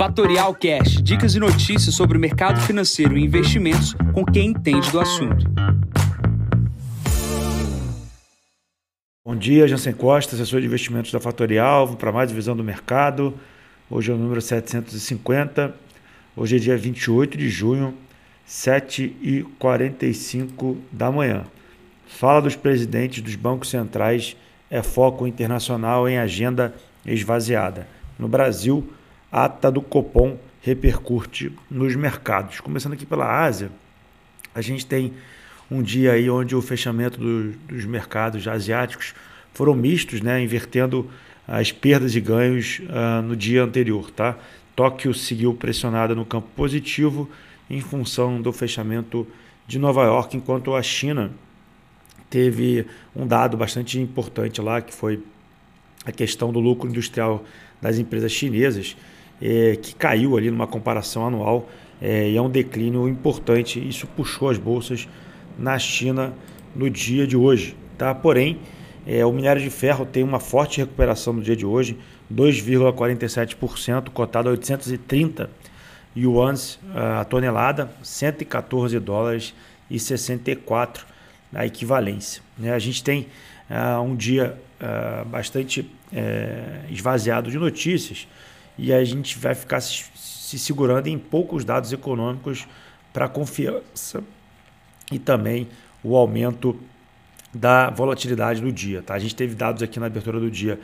Fatorial Cash, dicas e notícias sobre o mercado financeiro e investimentos com quem entende do assunto. Bom dia, Jansen Costa, assessor de investimentos da Fatorial, para mais visão do mercado. Hoje é o número 750. Hoje é dia 28 de junho, 7h45 da manhã. Fala dos presidentes dos bancos centrais é foco internacional em agenda esvaziada. No Brasil, ata do Copom repercute nos mercados. Começando aqui pela Ásia, a gente tem um dia aí onde o fechamento do, dos mercados asiáticos foram mistos, né, invertendo as perdas e ganhos uh, no dia anterior. Tá? Tóquio seguiu pressionada no campo positivo em função do fechamento de Nova York, enquanto a China teve um dado bastante importante lá, que foi a questão do lucro industrial das empresas chinesas, é, que caiu ali numa comparação anual é, e é um declínio importante. Isso puxou as bolsas na China no dia de hoje. Tá? Porém, é, o minério de ferro tem uma forte recuperação no dia de hoje, 2,47%, cotado a 830 yuans a tonelada, 114 dólares e 64 a equivalência. Né? A gente tem uh, um dia uh, bastante uh, esvaziado de notícias e a gente vai ficar se, se segurando em poucos dados econômicos para confiança e também o aumento da volatilidade do dia. Tá? A gente teve dados aqui na abertura do dia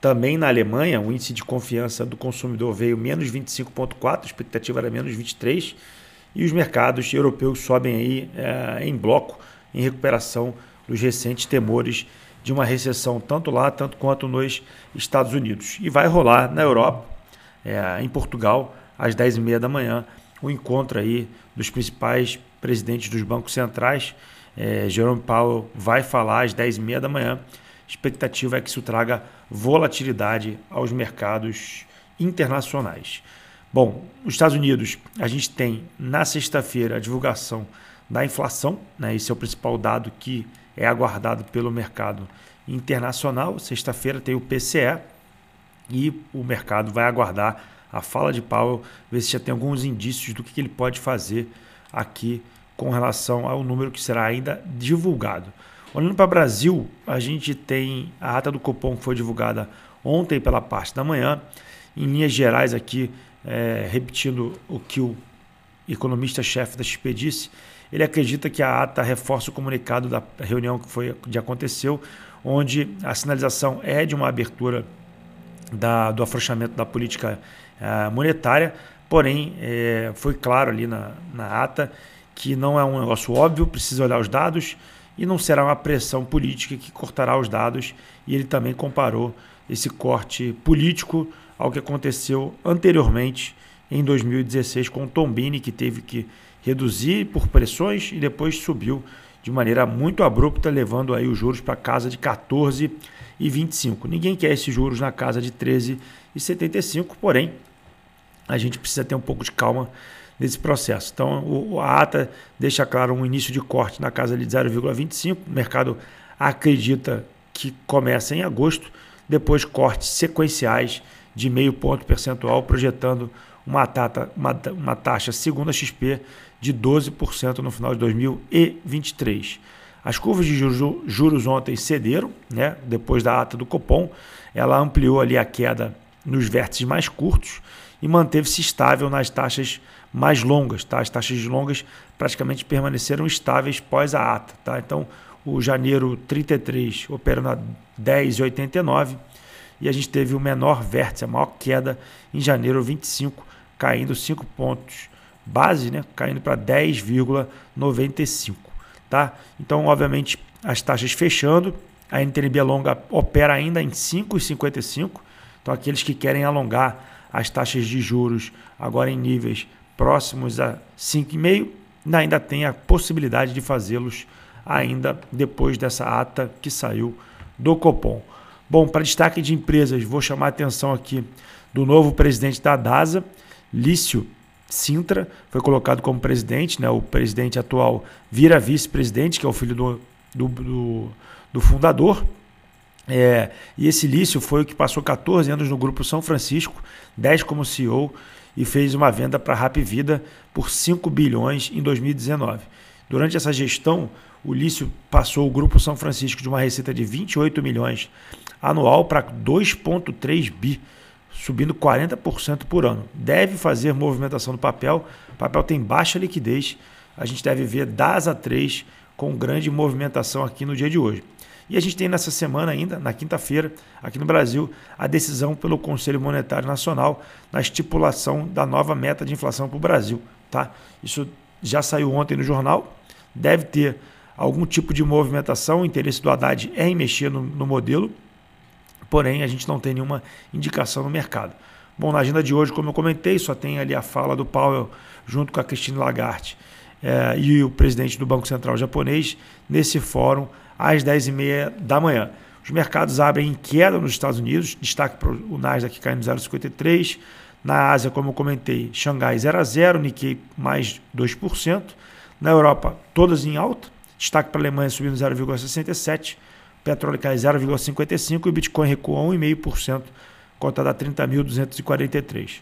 também na Alemanha, o índice de confiança do consumidor veio menos 25,4, a expectativa era menos 23, e os mercados europeus sobem aí é, em bloco em recuperação dos recentes temores de uma recessão tanto lá tanto quanto nos Estados Unidos. E vai rolar na Europa, é, em Portugal, às 10h30 da manhã, o encontro aí dos principais presidentes dos bancos centrais. É, Jerome Powell vai falar às 10h30 da manhã. Expectativa é que isso traga volatilidade aos mercados internacionais. Bom, nos Estados Unidos, a gente tem na sexta-feira a divulgação da inflação, né? esse é o principal dado que é aguardado pelo mercado internacional. Sexta-feira tem o PCE e o mercado vai aguardar a fala de Powell, ver se já tem alguns indícios do que ele pode fazer aqui com relação ao número que será ainda divulgado. Olhando para o Brasil, a gente tem a ata do Copom que foi divulgada ontem pela parte da manhã. Em linhas gerais aqui, é, repetindo o que o economista-chefe da XP disse, ele acredita que a ata reforça o comunicado da reunião que foi de aconteceu, onde a sinalização é de uma abertura da, do afrouxamento da política uh, monetária, porém é, foi claro ali na, na ata que não é um negócio óbvio, precisa olhar os dados e não será uma pressão política que cortará os dados. E ele também comparou esse corte político ao que aconteceu anteriormente em 2016 com o Tombini, que teve que reduzir por pressões e depois subiu de maneira muito abrupta, levando aí os juros para casa de 14 e 25. Ninguém quer esses juros na casa de 13 e 75, porém a gente precisa ter um pouco de calma nesse processo. Então, a ata deixa claro um início de corte na casa de 0,25. O mercado acredita que começa em agosto, depois cortes sequenciais de meio ponto percentual, projetando uma, tata, uma, uma taxa segundo a XP de 12% no final de 2023. As curvas de juros, ontem cederam, né? depois da ata do Copom, ela ampliou ali a queda nos vértices mais curtos e manteve-se estável nas taxas mais longas. Tá? As taxas longas praticamente permaneceram estáveis pós a ata. Tá? Então, o janeiro 33 operando a 10,89 e a gente teve o menor vértice, a maior queda em janeiro 25, caindo 5 pontos base, né, caindo para 10,95, tá? Então, obviamente, as taxas fechando, a NTNB longa opera ainda em 5,55. Então, aqueles que querem alongar as taxas de juros agora em níveis próximos a 5,5, ainda tem a possibilidade de fazê-los ainda depois dessa ata que saiu do Copom. Bom, para destaque de empresas, vou chamar a atenção aqui do novo presidente da DASA, Lício Sintra, foi colocado como presidente, né? o presidente atual vira vice-presidente, que é o filho do, do, do, do fundador. É, e esse Lício foi o que passou 14 anos no Grupo São Francisco, 10 como CEO, e fez uma venda para a Rap Vida por 5 bilhões em 2019. Durante essa gestão, o Lício passou o Grupo São Francisco de uma receita de 28 milhões anual para 2,3 bi, subindo 40% por ano. Deve fazer movimentação no papel, o papel tem baixa liquidez, a gente deve ver DAS a 3 com grande movimentação aqui no dia de hoje. E a gente tem nessa semana ainda, na quinta-feira, aqui no Brasil, a decisão pelo Conselho Monetário Nacional na estipulação da nova meta de inflação para o Brasil. Tá? Isso já saiu ontem no jornal, deve ter algum tipo de movimentação, o interesse do Haddad é em mexer no, no modelo, porém a gente não tem nenhuma indicação no mercado. Bom, na agenda de hoje, como eu comentei, só tem ali a fala do Powell junto com a Christine Lagarde é, e o presidente do Banco Central japonês nesse fórum às 10h30 da manhã. Os mercados abrem em queda nos Estados Unidos, destaque para o Nasdaq caindo 0,53%. Na Ásia, como eu comentei, Xangai 0 a 0, Nikkei mais 2%. Na Europa, todas em alta. Destaque para a Alemanha subindo 0,67%. Petróleo cai 0,55% e o Bitcoin recua 1,5%, cotada a 30.243.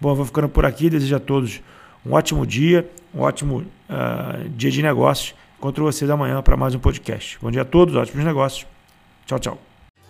Bom, vou ficando por aqui. Desejo a todos um ótimo dia, um ótimo uh, dia de negócios. Encontro vocês amanhã para mais um podcast. Bom dia a todos, ótimos negócios. Tchau, tchau.